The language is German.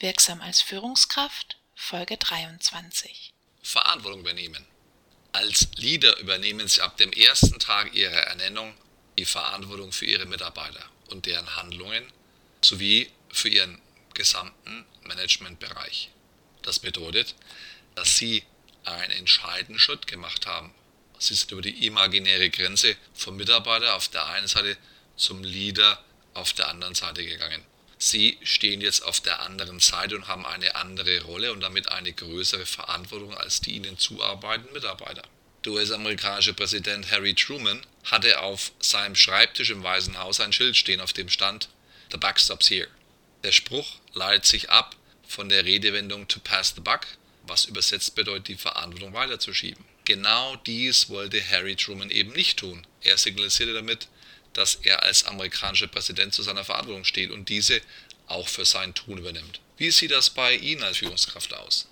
Wirksam als Führungskraft, Folge 23. Verantwortung übernehmen. Als Leader übernehmen Sie ab dem ersten Tag Ihrer Ernennung die Verantwortung für Ihre Mitarbeiter und deren Handlungen sowie für Ihren gesamten Managementbereich. Das bedeutet, dass Sie einen entscheidenden Schritt gemacht haben. Sie sind über die imaginäre Grenze vom Mitarbeiter auf der einen Seite zum Leader auf der anderen Seite gegangen. Sie stehen jetzt auf der anderen Seite und haben eine andere Rolle und damit eine größere Verantwortung als die ihnen zuarbeitenden Mitarbeiter. Der US-amerikanische Präsident Harry Truman hatte auf seinem Schreibtisch im Weißen Haus ein Schild stehen, auf dem stand The buck stops here. Der Spruch leitet sich ab von der Redewendung to pass the buck, was übersetzt bedeutet, die Verantwortung weiterzuschieben. Genau dies wollte Harry Truman eben nicht tun. Er signalisierte damit, dass er als amerikanischer Präsident zu seiner Verantwortung steht und diese auch für sein Tun übernimmt. Wie sieht das bei Ihnen als Führungskraft aus?